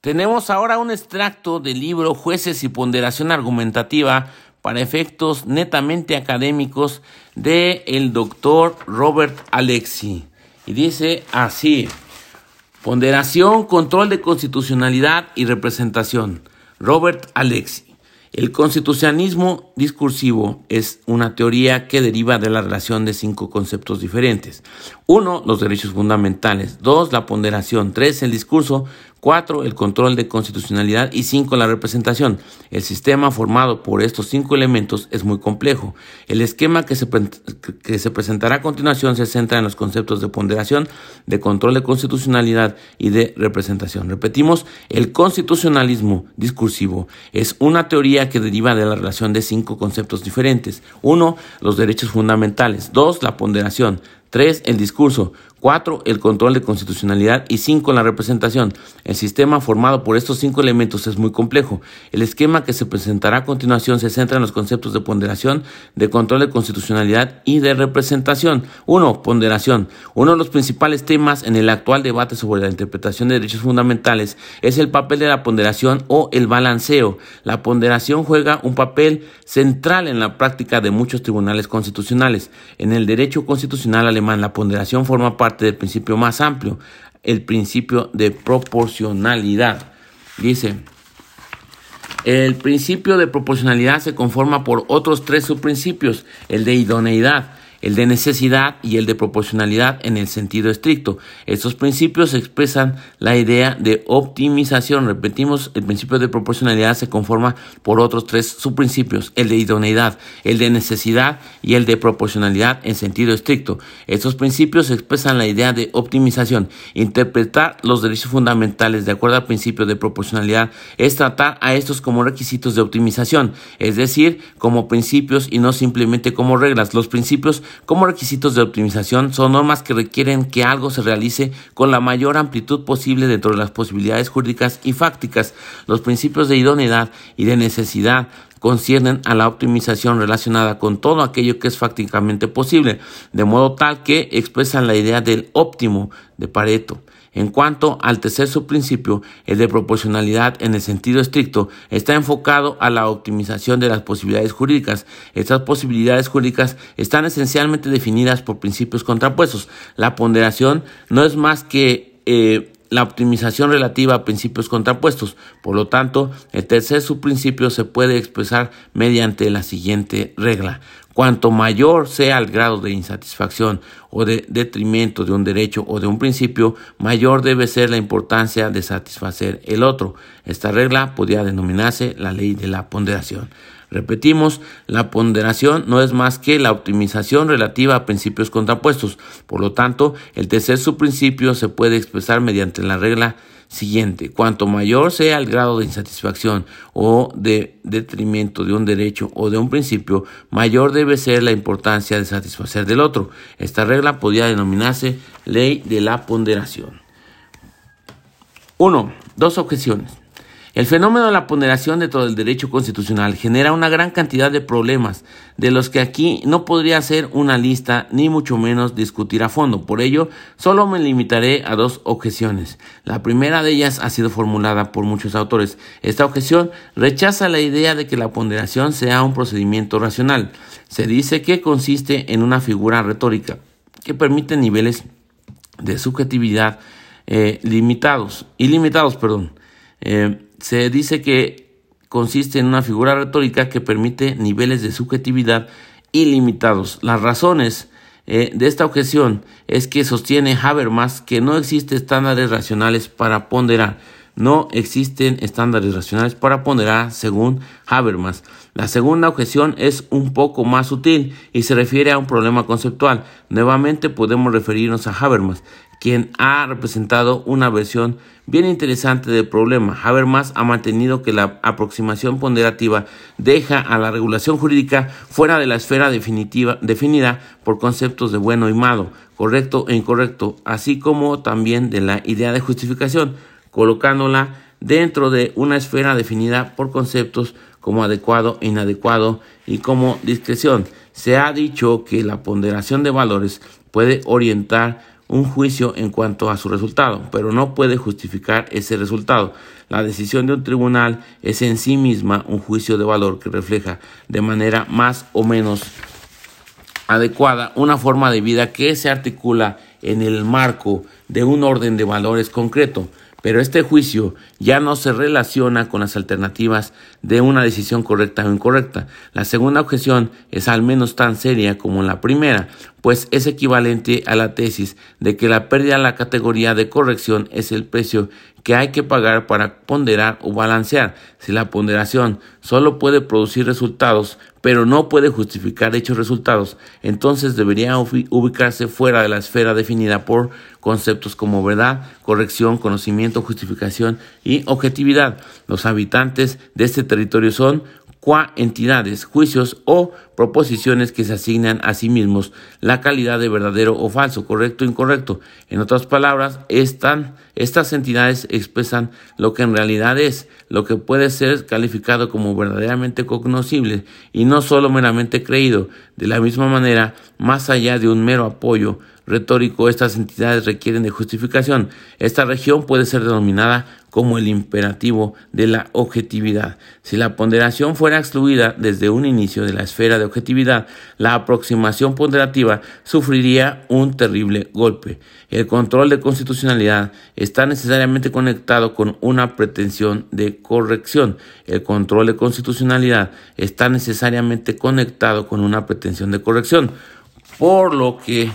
Tenemos ahora un extracto del libro Jueces y Ponderación Argumentativa para efectos netamente académicos de el doctor Robert Alexi. Y dice así, ponderación, control de constitucionalidad y representación. Robert Alexi. El constitucionalismo discursivo es una teoría que deriva de la relación de cinco conceptos diferentes. Uno, los derechos fundamentales. Dos, la ponderación. Tres, el discurso. 4. El control de constitucionalidad y 5. La representación. El sistema formado por estos cinco elementos es muy complejo. El esquema que se, que se presentará a continuación se centra en los conceptos de ponderación, de control de constitucionalidad y de representación. Repetimos, el constitucionalismo discursivo es una teoría que deriva de la relación de cinco conceptos diferentes. 1. Los derechos fundamentales. 2. La ponderación. 3. El discurso. 4. El control de constitucionalidad. Y 5. La representación. El sistema formado por estos cinco elementos es muy complejo. El esquema que se presentará a continuación se centra en los conceptos de ponderación, de control de constitucionalidad y de representación. 1. Ponderación. Uno de los principales temas en el actual debate sobre la interpretación de derechos fundamentales es el papel de la ponderación o el balanceo. La ponderación juega un papel central en la práctica de muchos tribunales constitucionales. En el derecho constitucional alemán, la ponderación forma parte parte del principio más amplio, el principio de proporcionalidad. Dice, el principio de proporcionalidad se conforma por otros tres subprincipios, el de idoneidad, el de necesidad y el de proporcionalidad en el sentido estricto. Estos principios expresan la idea de optimización. Repetimos, el principio de proporcionalidad se conforma por otros tres subprincipios, el de idoneidad, el de necesidad y el de proporcionalidad en sentido estricto. Estos principios expresan la idea de optimización. Interpretar los derechos fundamentales de acuerdo al principio de proporcionalidad es tratar a estos como requisitos de optimización, es decir, como principios y no simplemente como reglas. Los principios como requisitos de optimización son normas que requieren que algo se realice con la mayor amplitud posible dentro de las posibilidades jurídicas y fácticas. Los principios de idoneidad y de necesidad conciernen a la optimización relacionada con todo aquello que es fácticamente posible, de modo tal que expresan la idea del óptimo de Pareto. En cuanto al tercer subprincipio, el de proporcionalidad en el sentido estricto, está enfocado a la optimización de las posibilidades jurídicas. Estas posibilidades jurídicas están esencialmente definidas por principios contrapuestos. La ponderación no es más que eh, la optimización relativa a principios contrapuestos. Por lo tanto, el tercer subprincipio se puede expresar mediante la siguiente regla. Cuanto mayor sea el grado de insatisfacción o de detrimento de un derecho o de un principio, mayor debe ser la importancia de satisfacer el otro. Esta regla podría denominarse la ley de la ponderación. Repetimos, la ponderación no es más que la optimización relativa a principios contrapuestos. Por lo tanto, el tercer subprincipio se puede expresar mediante la regla siguiente. Cuanto mayor sea el grado de insatisfacción o de detrimento de un derecho o de un principio, mayor debe ser la importancia de satisfacer del otro. Esta regla podría denominarse ley de la ponderación. 1. Dos objeciones. El fenómeno de la ponderación dentro del derecho constitucional genera una gran cantidad de problemas, de los que aquí no podría hacer una lista ni mucho menos discutir a fondo. Por ello, solo me limitaré a dos objeciones. La primera de ellas ha sido formulada por muchos autores. Esta objeción rechaza la idea de que la ponderación sea un procedimiento racional. Se dice que consiste en una figura retórica que permite niveles de subjetividad eh, limitados, ilimitados, perdón. Eh, se dice que consiste en una figura retórica que permite niveles de subjetividad ilimitados. Las razones eh, de esta objeción es que sostiene Habermas que no existen estándares racionales para ponderar. No existen estándares racionales para ponderar según Habermas. La segunda objeción es un poco más sutil y se refiere a un problema conceptual. Nuevamente podemos referirnos a Habermas, quien ha representado una versión bien interesante del problema. Habermas ha mantenido que la aproximación ponderativa deja a la regulación jurídica fuera de la esfera definitiva, definida por conceptos de bueno y malo, correcto e incorrecto, así como también de la idea de justificación, colocándola dentro de una esfera definida por conceptos como adecuado inadecuado y como discreción. Se ha dicho que la ponderación de valores puede orientar un juicio en cuanto a su resultado, pero no puede justificar ese resultado. La decisión de un tribunal es en sí misma un juicio de valor que refleja de manera más o menos adecuada una forma de vida que se articula en el marco de un orden de valores concreto. Pero este juicio ya no se relaciona con las alternativas de una decisión correcta o incorrecta. La segunda objeción es al menos tan seria como la primera, pues es equivalente a la tesis de que la pérdida de la categoría de corrección es el precio que hay que pagar para ponderar o balancear. Si la ponderación solo puede producir resultados, pero no puede justificar dichos resultados, entonces debería ubicarse fuera de la esfera definida por conceptos como verdad, corrección, conocimiento, justificación y objetividad. Los habitantes de este territorio son entidades, juicios o proposiciones que se asignan a sí mismos la calidad de verdadero o falso, correcto o incorrecto. En otras palabras, están, estas entidades expresan lo que en realidad es, lo que puede ser calificado como verdaderamente cognoscible y no solo meramente creído. De la misma manera, más allá de un mero apoyo retórico, estas entidades requieren de justificación. Esta región puede ser denominada como el imperativo de la objetividad. Si la ponderación fuera excluida desde un inicio de la esfera de objetividad, la aproximación ponderativa sufriría un terrible golpe. El control de constitucionalidad está necesariamente conectado con una pretensión de corrección. El control de constitucionalidad está necesariamente conectado con una pretensión de corrección. Por lo que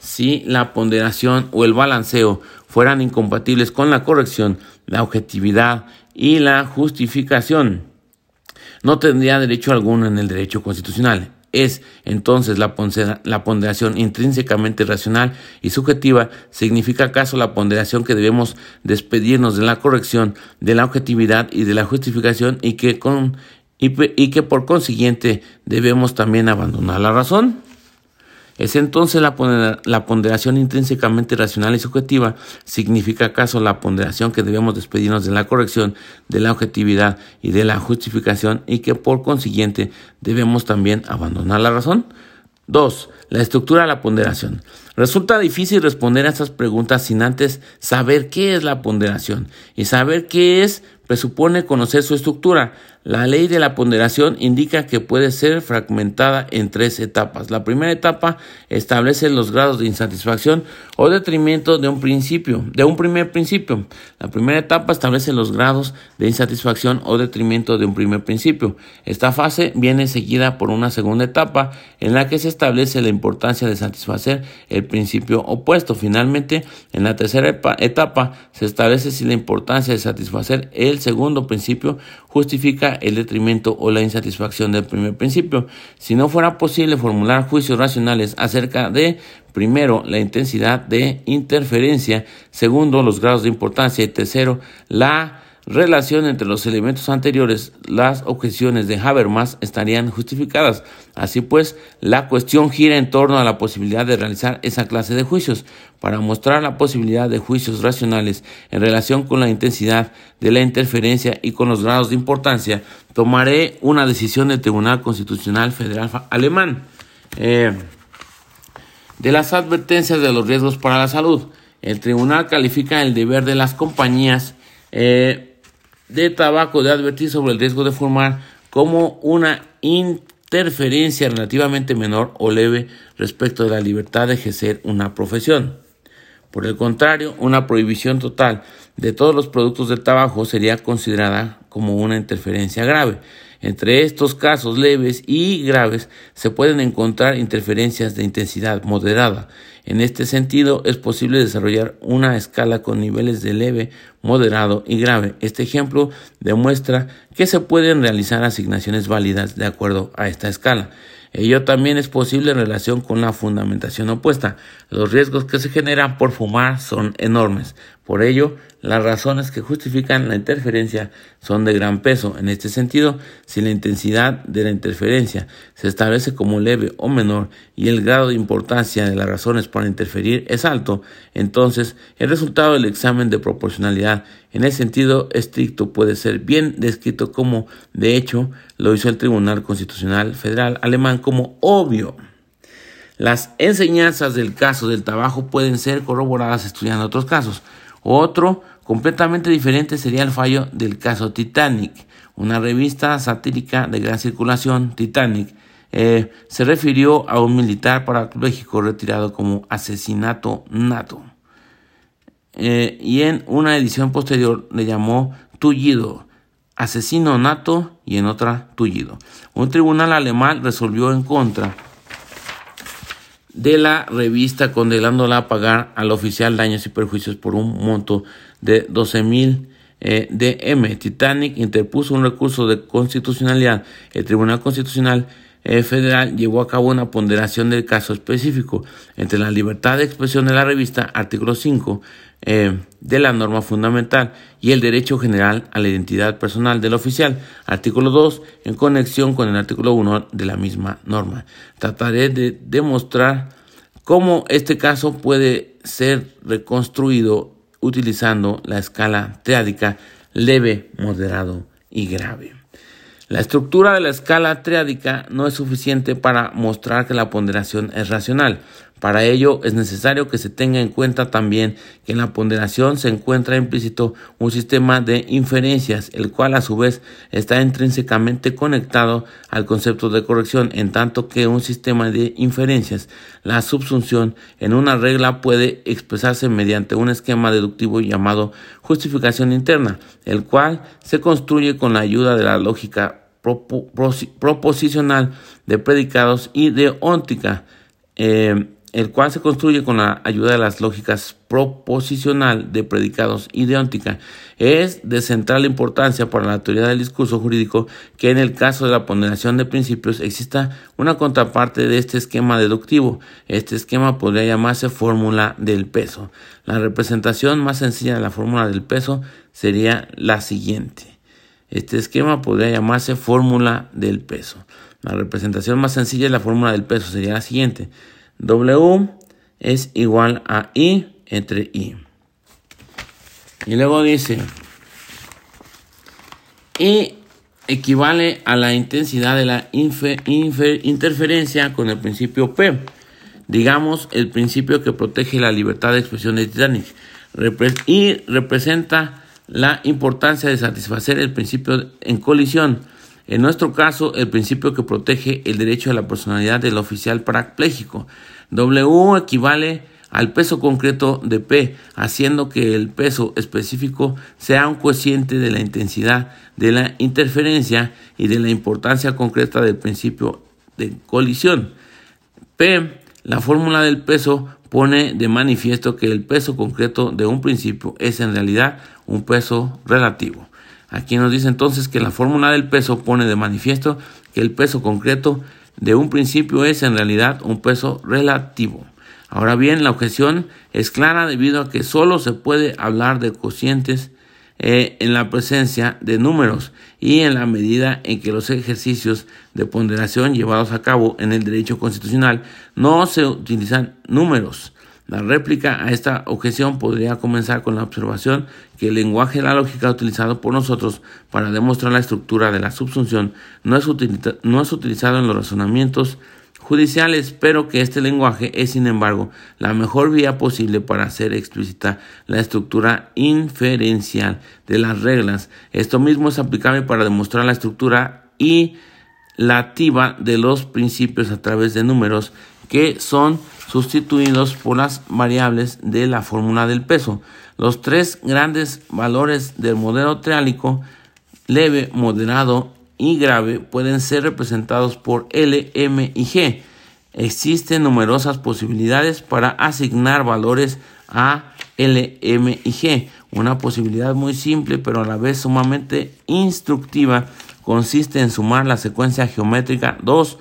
si la ponderación o el balanceo fueran incompatibles con la corrección, la objetividad y la justificación. No tendría derecho alguno en el derecho constitucional. Es entonces la, ponderación intrínsecamente racional y subjetiva. ¿Significa acaso la ponderación que debemos despedirnos de la corrección, de la objetividad y de la justificación y que, con, y que por consiguiente debemos también abandonar la razón? ¿Es entonces la, ponderación intrínsecamente racional y subjetiva? ¿Significa acaso la ponderación que debemos despedirnos de la corrección, de la objetividad y de la justificación y que por consiguiente debemos también abandonar la razón? 2. La estructura de la ponderación. Resulta difícil responder a estas preguntas sin antes saber qué es la ponderación y saber qué es presupone conocer su estructura. La ley de la ponderación indica que puede ser fragmentada en tres etapas. La primera etapa establece los grados de insatisfacción o detrimento de un principio, de un primer principio. La primera etapa establece los grados de insatisfacción o detrimento de un primer principio. Esta fase viene seguida por una segunda etapa en la que se establece la importancia de satisfacer el principio opuesto. Finalmente, en la tercera etapa se establece si la importancia de satisfacer el segundo principio justifica el detrimento o la insatisfacción del primer principio. Si no fuera posible formular juicios racionales acerca de, primero, la intensidad de interferencia, segundo, los grados de importancia y tercero, la relación entre los elementos anteriores, las objeciones de Habermas estarían justificadas. Así pues, la cuestión gira en torno a la posibilidad de realizar esa clase de juicios. Para mostrar la posibilidad de juicios racionales en relación con la intensidad de la interferencia y con los grados de importancia, tomaré una decisión del Tribunal Constitucional Federal Alemán. Eh, de las advertencias de los riesgos para la salud. El tribunal califica el deber de las compañías eh, de tabaco de advertir sobre el riesgo de fumar como una interferencia relativamente menor o leve respecto de la libertad de ejercer una profesión. Por el contrario, una prohibición total de todos los productos del tabaco sería considerada como una interferencia grave. Entre estos casos leves y graves se pueden encontrar interferencias de intensidad moderada. En este sentido, es posible desarrollar una escala con niveles de leve, moderado y grave. Este ejemplo demuestra que se pueden realizar asignaciones válidas de acuerdo a esta escala. Ello también es posible en relación con la fundamentación opuesta. Los riesgos que se generan por fumar son enormes. Por ello, las razones que justifican la interferencia son de gran peso. En este sentido, si la intensidad de la interferencia se establece como leve o menor y el grado de importancia de las razones para interferir es alto, entonces el resultado del examen de proporcionalidad en el sentido estricto puede ser bien descrito como, de hecho, lo hizo el Tribunal Constitucional Federal alemán como obvio. Las enseñanzas del caso del trabajo pueden ser corroboradas estudiando otros casos. Otro completamente diferente sería el fallo del caso Titanic. Una revista satírica de gran circulación, Titanic, eh, se refirió a un militar parapléjico retirado como asesinato nato. Eh, y en una edición posterior le llamó tullido, asesino nato y en otra tullido. Un tribunal alemán resolvió en contra de la revista condenándola a pagar al oficial daños y perjuicios por un monto de 12 mil eh, DM. Titanic interpuso un recurso de constitucionalidad. El Tribunal Constitucional eh, Federal llevó a cabo una ponderación del caso específico entre la libertad de expresión de la revista, artículo 5 eh, de la norma fundamental, y el derecho general a la identidad personal del oficial, artículo 2, en conexión con el artículo 1 de la misma norma. Trataré de demostrar cómo este caso puede ser reconstruido utilizando la escala triádica leve, moderado y grave. La estructura de la escala triádica no es suficiente para mostrar que la ponderación es racional. Para ello es necesario que se tenga en cuenta también que en la ponderación se encuentra implícito un sistema de inferencias, el cual a su vez está intrínsecamente conectado al concepto de corrección, en tanto que un sistema de inferencias, la subsunción en una regla puede expresarse mediante un esquema deductivo llamado justificación interna, el cual se construye con la ayuda de la lógica proposicional de predicados y de óntica. Eh, el cual se construye con la ayuda de las lógicas proposicional de predicados y es de central importancia para la teoría del discurso jurídico que en el caso de la ponderación de principios exista una contraparte de este esquema deductivo. Este esquema podría llamarse fórmula del peso. La representación más sencilla de la fórmula del peso sería la siguiente. Este esquema podría llamarse fórmula del peso. La representación más sencilla de la fórmula del peso sería la siguiente. W es igual a I entre I. Y luego dice, I equivale a la intensidad de la interferencia con el principio P. Digamos, el principio que protege la libertad de expresión de Titanic. y representa la importancia de satisfacer el principio en colisión en nuestro caso, el principio que protege el derecho a la personalidad del oficial parapléjico. W equivale al peso concreto de P, haciendo que el peso específico sea un cociente de la intensidad de la interferencia y de la importancia concreta del principio de colisión. P, la fórmula del peso, pone de manifiesto que el peso concreto de un principio es en realidad un peso relativo. Aquí nos dice entonces que la fórmula del peso pone de manifiesto que el peso concreto de un principio es en realidad un peso relativo. Ahora bien, la objeción es clara debido a que solo se puede hablar de cocientes eh, en la presencia de números y en la medida en que los ejercicios de ponderación llevados a cabo en el derecho constitucional no se utilizan números. La réplica a esta objeción podría comenzar con la observación que el lenguaje de la lógica utilizado por nosotros para demostrar la estructura de la subsunción no es, no es utilizado en los razonamientos judiciales, pero que este lenguaje es, sin embargo, la mejor vía posible para hacer explícita la estructura inferencial de las reglas. Esto mismo es aplicable para demostrar la estructura y de los principios a través de números que son sustituidos por las variables de la fórmula del peso. Los tres grandes valores del modelo triálico, leve, moderado y grave, pueden ser representados por L, M y G. Existen numerosas posibilidades para asignar valores a L, M y G. Una posibilidad muy simple pero a la vez sumamente instructiva consiste en sumar la secuencia geométrica 2,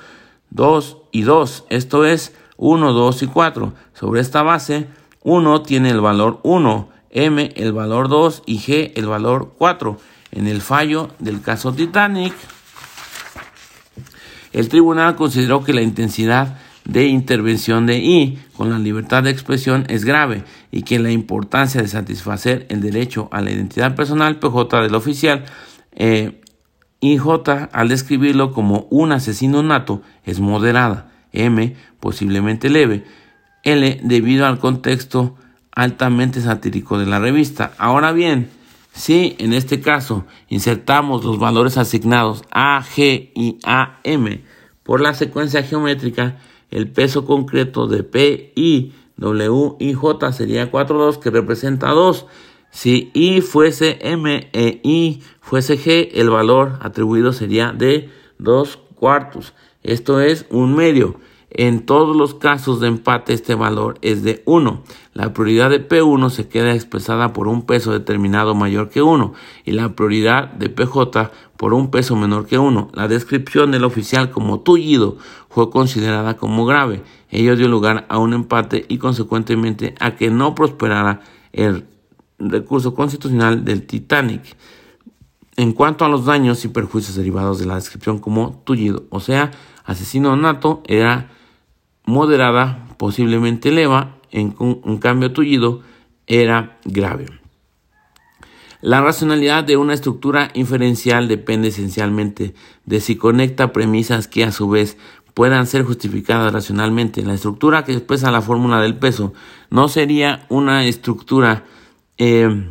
2 y 2. Esto es 1, 2 y 4. Sobre esta base, 1 tiene el valor 1, M el valor 2 y G el valor 4. En el fallo del caso Titanic, el tribunal consideró que la intensidad de intervención de I con la libertad de expresión es grave y que la importancia de satisfacer el derecho a la identidad personal PJ del oficial eh, IJ al describirlo como un asesino nato es moderada. M, posiblemente leve, L, debido al contexto altamente satírico de la revista. Ahora bien, si en este caso insertamos los valores asignados A, G y AM por la secuencia geométrica, el peso concreto de P, I, W y J sería 4,2 que representa 2. Si I fuese M e I fuese G, el valor atribuido sería de 2 cuartos. Esto es un medio. En todos los casos de empate este valor es de 1. La prioridad de P1 se queda expresada por un peso determinado mayor que 1 y la prioridad de PJ por un peso menor que 1. La descripción del oficial como tullido fue considerada como grave. Ello dio lugar a un empate y consecuentemente a que no prosperara el recurso constitucional del Titanic. En cuanto a los daños y perjuicios derivados de la descripción como tullido, o sea, asesino nato, era moderada, posiblemente leva, en un cambio tullido era grave. La racionalidad de una estructura inferencial depende esencialmente de si conecta premisas que a su vez puedan ser justificadas racionalmente. La estructura que expresa la fórmula del peso no sería una estructura eh,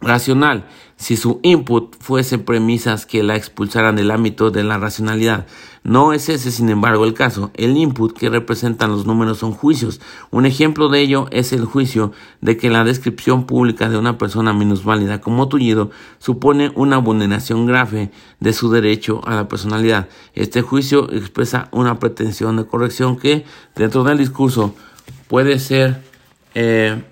racional si su input fuese premisas que la expulsaran del ámbito de la racionalidad. No es ese, sin embargo, el caso. El input que representan los números son juicios. Un ejemplo de ello es el juicio de que la descripción pública de una persona minusválida como tullido supone una vulneración grave de su derecho a la personalidad. Este juicio expresa una pretensión de corrección que, dentro del discurso, puede ser eh,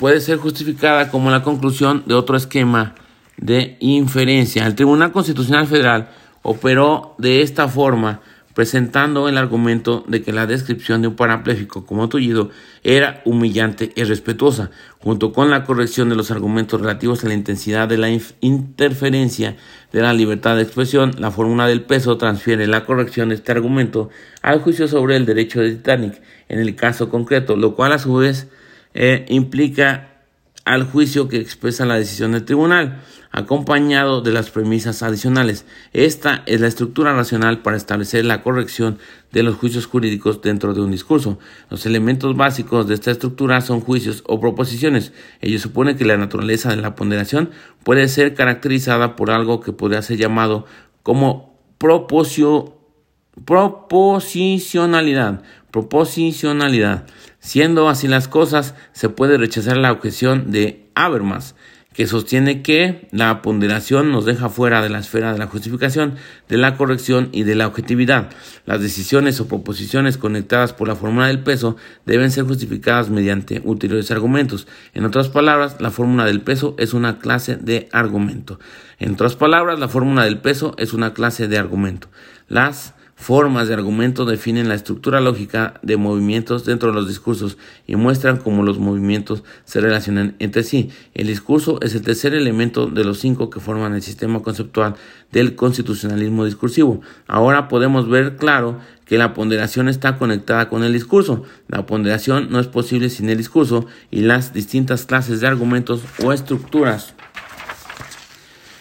puede ser justificada como la conclusión de otro esquema de inferencia. El Tribunal Constitucional Federal operó de esta forma, presentando el argumento de que la descripción de un parapléjico como tullido era humillante y respetuosa, junto con la corrección de los argumentos relativos a la intensidad de la interferencia de la libertad de expresión, la fórmula del peso transfiere la corrección de este argumento al juicio sobre el derecho de Titanic en el caso concreto, lo cual a su vez eh, implica al juicio que expresa la decisión del tribunal, acompañado de las premisas adicionales. Esta es la estructura racional para establecer la corrección de los juicios jurídicos dentro de un discurso. Los elementos básicos de esta estructura son juicios o proposiciones. Ello supone que la naturaleza de la ponderación puede ser caracterizada por algo que podría ser llamado como proposicionalidad. Proposicionalidad. Siendo así las cosas, se puede rechazar la objeción de Habermas, que sostiene que la ponderación nos deja fuera de la esfera de la justificación, de la corrección y de la objetividad. Las decisiones o proposiciones conectadas por la fórmula del peso deben ser justificadas mediante ulteriores argumentos. En otras palabras, la fórmula del peso es una clase de argumento. En otras palabras, la fórmula del peso es una clase de argumento. Las formas de argumento definen la estructura lógica de movimientos dentro de los discursos y muestran cómo los movimientos se relacionan entre sí. El discurso es el tercer elemento de los cinco que forman el sistema conceptual del constitucionalismo discursivo. Ahora podemos ver claro que la ponderación está conectada con el discurso. La ponderación no es posible sin el discurso y las distintas clases de argumentos o estructuras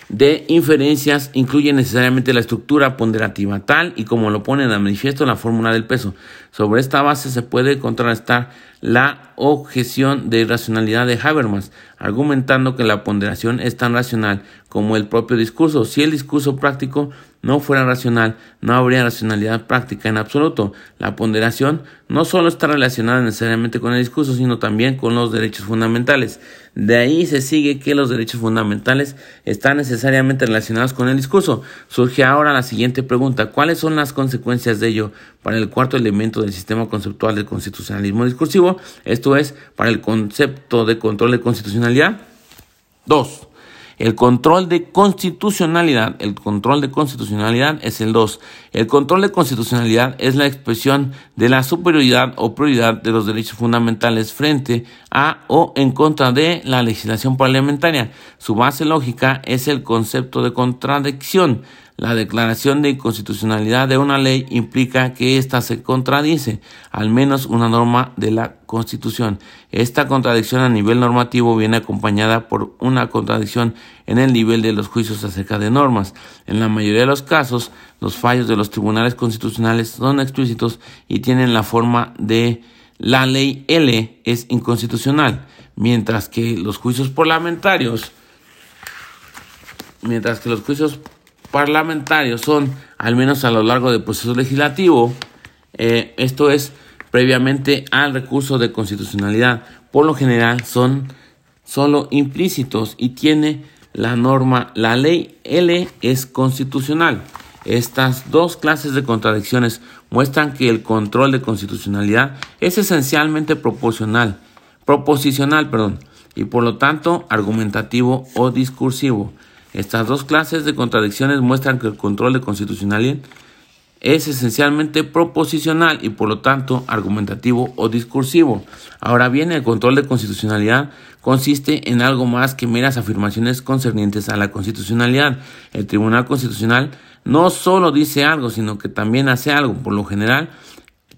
de inferencias incluye necesariamente la estructura ponderativa, tal y como lo pone en manifiesto la fórmula del peso. Sobre esta base se puede contrastar la objeción de racionalidad de Habermas, argumentando que la ponderación es tan racional como el propio discurso. Si el discurso práctico no fuera racional, no habría racionalidad práctica en absoluto. La ponderación no solo está relacionada necesariamente con el discurso, sino también con los derechos fundamentales. De ahí se sigue que los derechos fundamentales están necesariamente relacionados con el discurso. Surge ahora la siguiente pregunta, ¿cuáles son las consecuencias de ello para el cuarto elemento del sistema conceptual del constitucionalismo discursivo? Esto es, para el concepto de control de constitucionalidad. Dos. El control de constitucionalidad, el control de constitucionalidad es el 2. El control de constitucionalidad es la expresión de la superioridad o prioridad de los derechos fundamentales frente a o en contra de la legislación parlamentaria. Su base lógica es el concepto de contradicción. La declaración de inconstitucionalidad de una ley implica que ésta se contradice, al menos una norma de la Constitución. Esta contradicción a nivel normativo viene acompañada por una contradicción en el nivel de los juicios acerca de normas. En la mayoría de los casos, los fallos de los tribunales constitucionales son explícitos y tienen la forma de la ley L es inconstitucional, mientras que los juicios parlamentarios mientras que los juicios parlamentarios son, al menos a lo largo del proceso legislativo, eh, esto es previamente al recurso de constitucionalidad, por lo general son solo implícitos y tiene la norma, la ley L es constitucional. Estas dos clases de contradicciones muestran que el control de constitucionalidad es esencialmente proporcional, proposicional, perdón, y por lo tanto argumentativo o discursivo. Estas dos clases de contradicciones muestran que el control de constitucionalidad es esencialmente proposicional y por lo tanto argumentativo o discursivo. Ahora bien, el control de constitucionalidad consiste en algo más que meras afirmaciones concernientes a la constitucionalidad. El Tribunal Constitucional no solo dice algo, sino que también hace algo. Por lo general,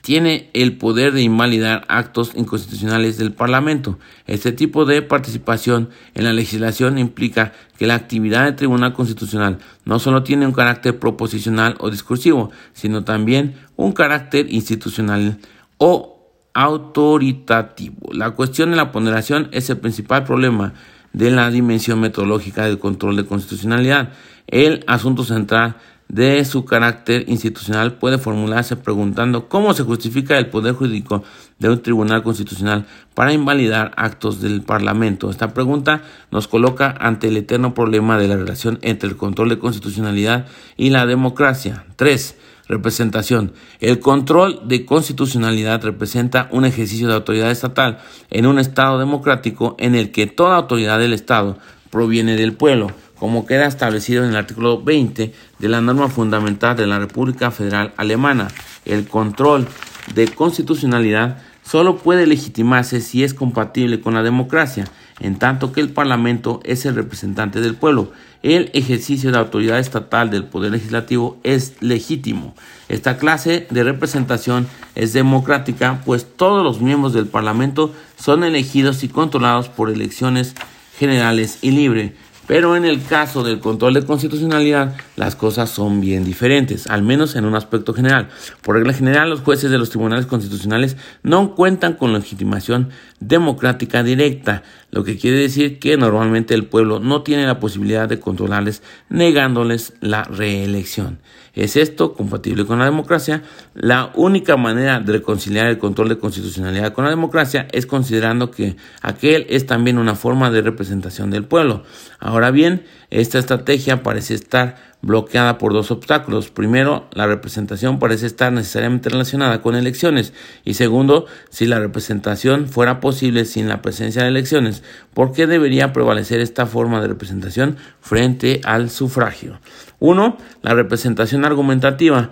tiene el poder de invalidar actos inconstitucionales del Parlamento. Este tipo de participación en la legislación implica que la actividad del Tribunal Constitucional no solo tiene un carácter proposicional o discursivo, sino también un carácter institucional o autoritativo. La cuestión de la ponderación es el principal problema de la dimensión metodológica del control de constitucionalidad. El asunto central de su carácter institucional puede formularse preguntando cómo se justifica el poder jurídico de un tribunal constitucional para invalidar actos del Parlamento. Esta pregunta nos coloca ante el eterno problema de la relación entre el control de constitucionalidad y la democracia. 3. Representación. El control de constitucionalidad representa un ejercicio de autoridad estatal en un Estado democrático en el que toda autoridad del Estado proviene del pueblo como queda establecido en el artículo 20 de la norma fundamental de la República Federal Alemana. El control de constitucionalidad solo puede legitimarse si es compatible con la democracia, en tanto que el Parlamento es el representante del pueblo. El ejercicio de autoridad estatal del Poder Legislativo es legítimo. Esta clase de representación es democrática, pues todos los miembros del Parlamento son elegidos y controlados por elecciones generales y libres. Pero en el caso del control de constitucionalidad, las cosas son bien diferentes, al menos en un aspecto general. Por regla general, los jueces de los tribunales constitucionales no cuentan con legitimación democrática directa, lo que quiere decir que normalmente el pueblo no tiene la posibilidad de controlarles negándoles la reelección. ¿Es esto compatible con la democracia? La única manera de reconciliar el control de constitucionalidad con la democracia es considerando que aquel es también una forma de representación del pueblo. Ahora bien, esta estrategia parece estar bloqueada por dos obstáculos. Primero, la representación parece estar necesariamente relacionada con elecciones. Y segundo, si la representación fuera posible sin la presencia de elecciones, ¿por qué debería prevalecer esta forma de representación frente al sufragio? Uno, la representación argumentativa.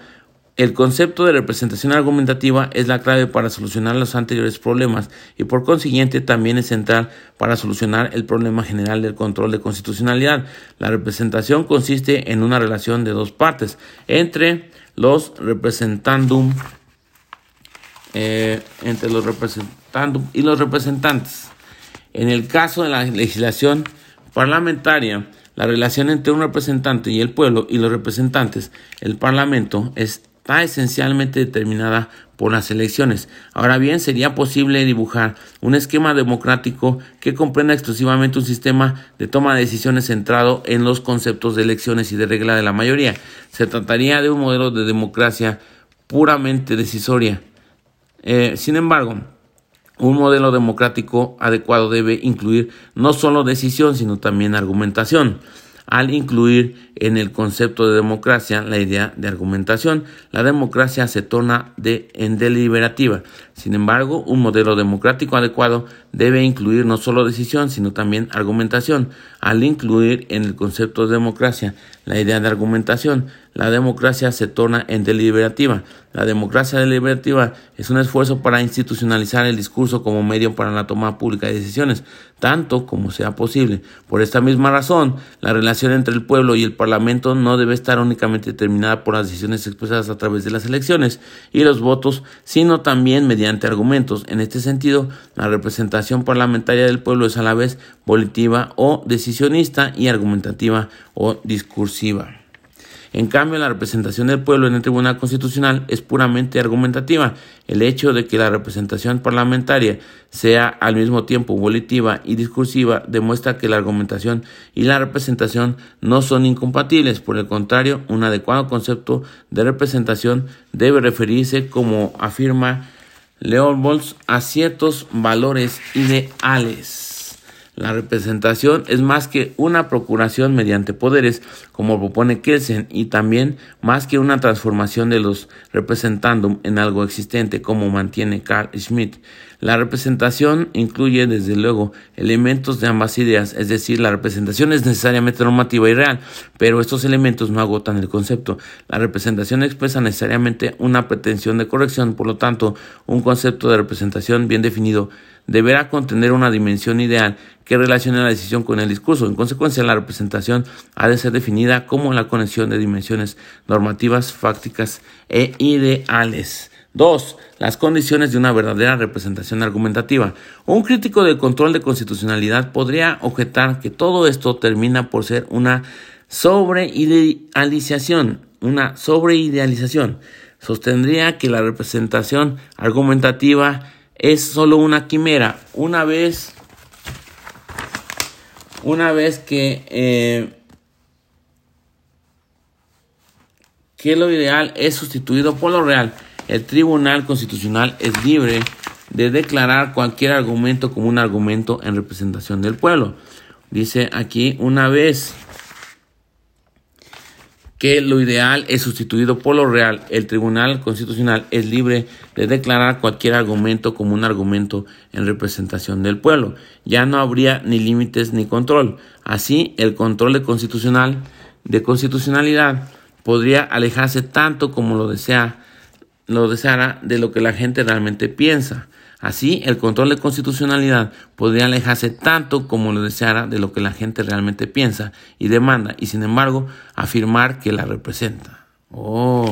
El concepto de representación argumentativa es la clave para solucionar los anteriores problemas y por consiguiente también es central para solucionar el problema general del control de constitucionalidad. La representación consiste en una relación de dos partes entre los representandum eh, entre los representandum y los representantes. En el caso de la legislación parlamentaria, la relación entre un representante y el pueblo y los representantes, el parlamento, es está esencialmente determinada por las elecciones. Ahora bien, sería posible dibujar un esquema democrático que comprenda exclusivamente un sistema de toma de decisiones centrado en los conceptos de elecciones y de regla de la mayoría. Se trataría de un modelo de democracia puramente decisoria. Eh, sin embargo, un modelo democrático adecuado debe incluir no solo decisión, sino también argumentación al incluir en el concepto de democracia la idea de argumentación. La democracia se torna de, en deliberativa. Sin embargo, un modelo democrático adecuado debe incluir no solo decisión, sino también argumentación. Al incluir en el concepto de democracia la idea de argumentación, la democracia se torna en deliberativa. La democracia deliberativa es un esfuerzo para institucionalizar el discurso como medio para la toma pública de decisiones, tanto como sea posible. Por esta misma razón, la relación entre el pueblo y el Parlamento no debe estar únicamente determinada por las decisiones expresadas a través de las elecciones y los votos, sino también mediante argumentos. En este sentido, la representación parlamentaria del pueblo es a la vez volitiva o decisionista y argumentativa o discursiva. En cambio, la representación del pueblo en el Tribunal Constitucional es puramente argumentativa. El hecho de que la representación parlamentaria sea al mismo tiempo volitiva y discursiva demuestra que la argumentación y la representación no son incompatibles. Por el contrario, un adecuado concepto de representación debe referirse, como afirma Leon Bolz, a ciertos valores ideales. La representación es más que una procuración mediante poderes, como propone Kelsen, y también más que una transformación de los representandum en algo existente, como mantiene Carl Schmitt. La representación incluye, desde luego, elementos de ambas ideas, es decir, la representación es necesariamente normativa y real, pero estos elementos no agotan el concepto. La representación expresa necesariamente una pretensión de corrección, por lo tanto, un concepto de representación bien definido deberá contener una dimensión ideal que relacione la decisión con el discurso. En consecuencia, la representación ha de ser definida como la conexión de dimensiones normativas, fácticas e ideales. 2. Las condiciones de una verdadera representación argumentativa. Un crítico del control de constitucionalidad podría objetar que todo esto termina por ser una sobreidealización, una sobreidealización. Sostendría que la representación argumentativa es solo una quimera. Una vez, una vez que, eh, que lo ideal es sustituido por lo real, el Tribunal Constitucional es libre de declarar cualquier argumento como un argumento en representación del pueblo. Dice aquí una vez que lo ideal es sustituido por lo real. El Tribunal Constitucional es libre de declarar cualquier argumento como un argumento en representación del pueblo. Ya no habría ni límites ni control. Así, el control de constitucional de constitucionalidad podría alejarse tanto como lo desea lo deseara de lo que la gente realmente piensa. Así, el control de constitucionalidad podría alejarse tanto como lo deseara de lo que la gente realmente piensa y demanda, y sin embargo, afirmar que la representa. Oh.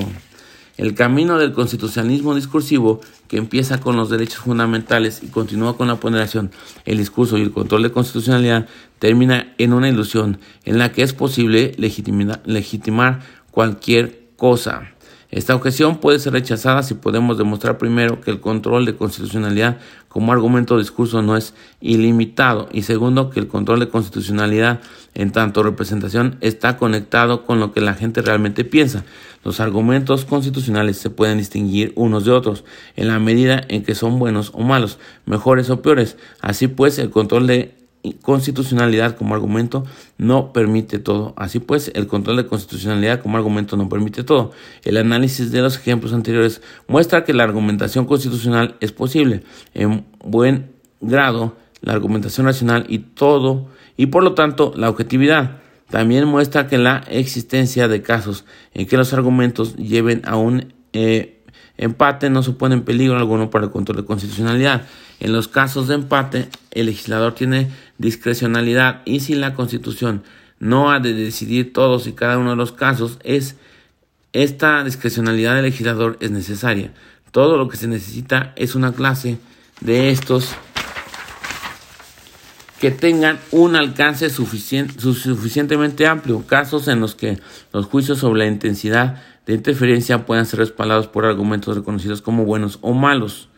El camino del constitucionalismo discursivo, que empieza con los derechos fundamentales y continúa con la ponderación, el discurso y el control de constitucionalidad, termina en una ilusión en la que es posible legitimar cualquier cosa. Esta objeción puede ser rechazada si podemos demostrar primero que el control de constitucionalidad como argumento de discurso no es ilimitado y segundo que el control de constitucionalidad en tanto representación está conectado con lo que la gente realmente piensa. Los argumentos constitucionales se pueden distinguir unos de otros en la medida en que son buenos o malos, mejores o peores. Así pues, el control de constitucionalidad como argumento no permite todo. Así pues, el control de constitucionalidad como argumento no permite todo. El análisis de los ejemplos anteriores muestra que la argumentación constitucional es posible en buen grado, la argumentación racional y todo, y por lo tanto la objetividad. También muestra que la existencia de casos en que los argumentos lleven a un eh, empate no supone en peligro alguno para el control de constitucionalidad. En los casos de empate, el legislador tiene discrecionalidad y si la Constitución no ha de decidir todos y cada uno de los casos, es esta discrecionalidad del legislador es necesaria. Todo lo que se necesita es una clase de estos que tengan un alcance suficientemente amplio, casos en los que los juicios sobre la intensidad de interferencia puedan ser respaldados por argumentos reconocidos como buenos o malos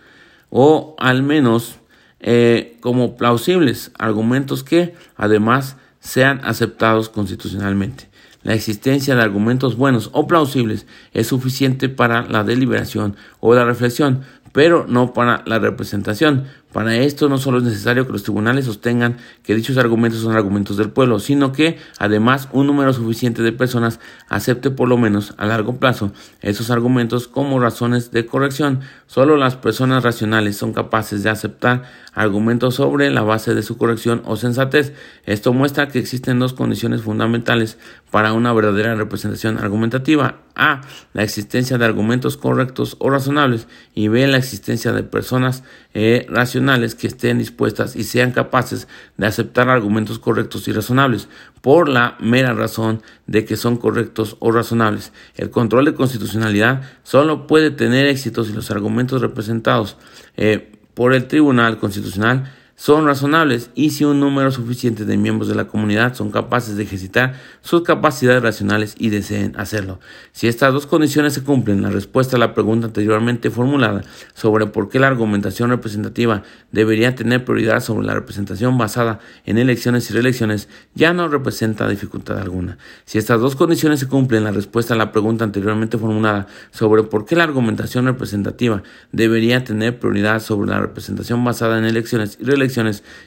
o al menos eh, como plausibles argumentos que además sean aceptados constitucionalmente. La existencia de argumentos buenos o plausibles es suficiente para la deliberación o la reflexión, pero no para la representación. Para esto no solo es necesario que los tribunales sostengan que dichos argumentos son argumentos del pueblo, sino que además un número suficiente de personas acepte por lo menos a largo plazo esos argumentos como razones de corrección. Solo las personas racionales son capaces de aceptar argumentos sobre la base de su corrección o sensatez. Esto muestra que existen dos condiciones fundamentales para una verdadera representación argumentativa. A. La existencia de argumentos correctos o razonables y B. La existencia de personas eh, racionales que estén dispuestas y sean capaces de aceptar argumentos correctos y razonables por la mera razón de que son correctos o razonables. El control de constitucionalidad solo puede tener éxito si los argumentos representados eh, por el Tribunal Constitucional son razonables y si un número suficiente de miembros de la comunidad son capaces de ejercitar sus capacidades racionales y deseen hacerlo. Si estas dos condiciones se cumplen, la respuesta a la pregunta anteriormente formulada sobre por qué la argumentación representativa debería tener prioridad sobre la representación basada en elecciones y reelecciones ya no representa dificultad alguna. Si estas dos condiciones se cumplen, la respuesta a la pregunta anteriormente formulada sobre por qué la argumentación representativa debería tener prioridad sobre la representación basada en elecciones y reelecciones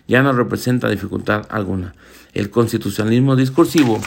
ya no representa dificultad alguna. El constitucionalismo discursivo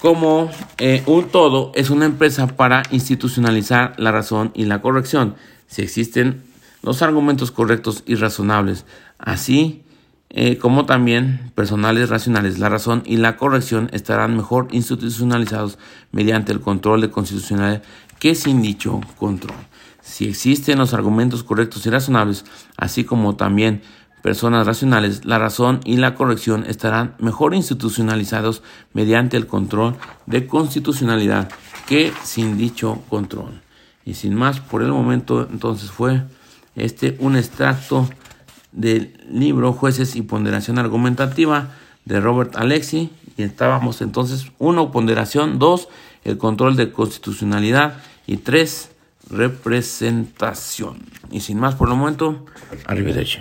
como eh, un todo es una empresa para institucionalizar la razón y la corrección, si existen los argumentos correctos y razonables, así eh, como también personales racionales. La razón y la corrección estarán mejor institucionalizados mediante el control de constitucionalidad que sin dicho control si existen los argumentos correctos y razonables, así como también personas racionales, la razón y la corrección estarán mejor institucionalizados mediante el control de constitucionalidad que sin dicho control. Y sin más, por el momento, entonces fue este un extracto del libro Jueces y Ponderación Argumentativa de Robert Alexi. Y estábamos entonces, uno, ponderación, dos, el control de constitucionalidad y tres, representación. Y sin más por el momento, arrivederci.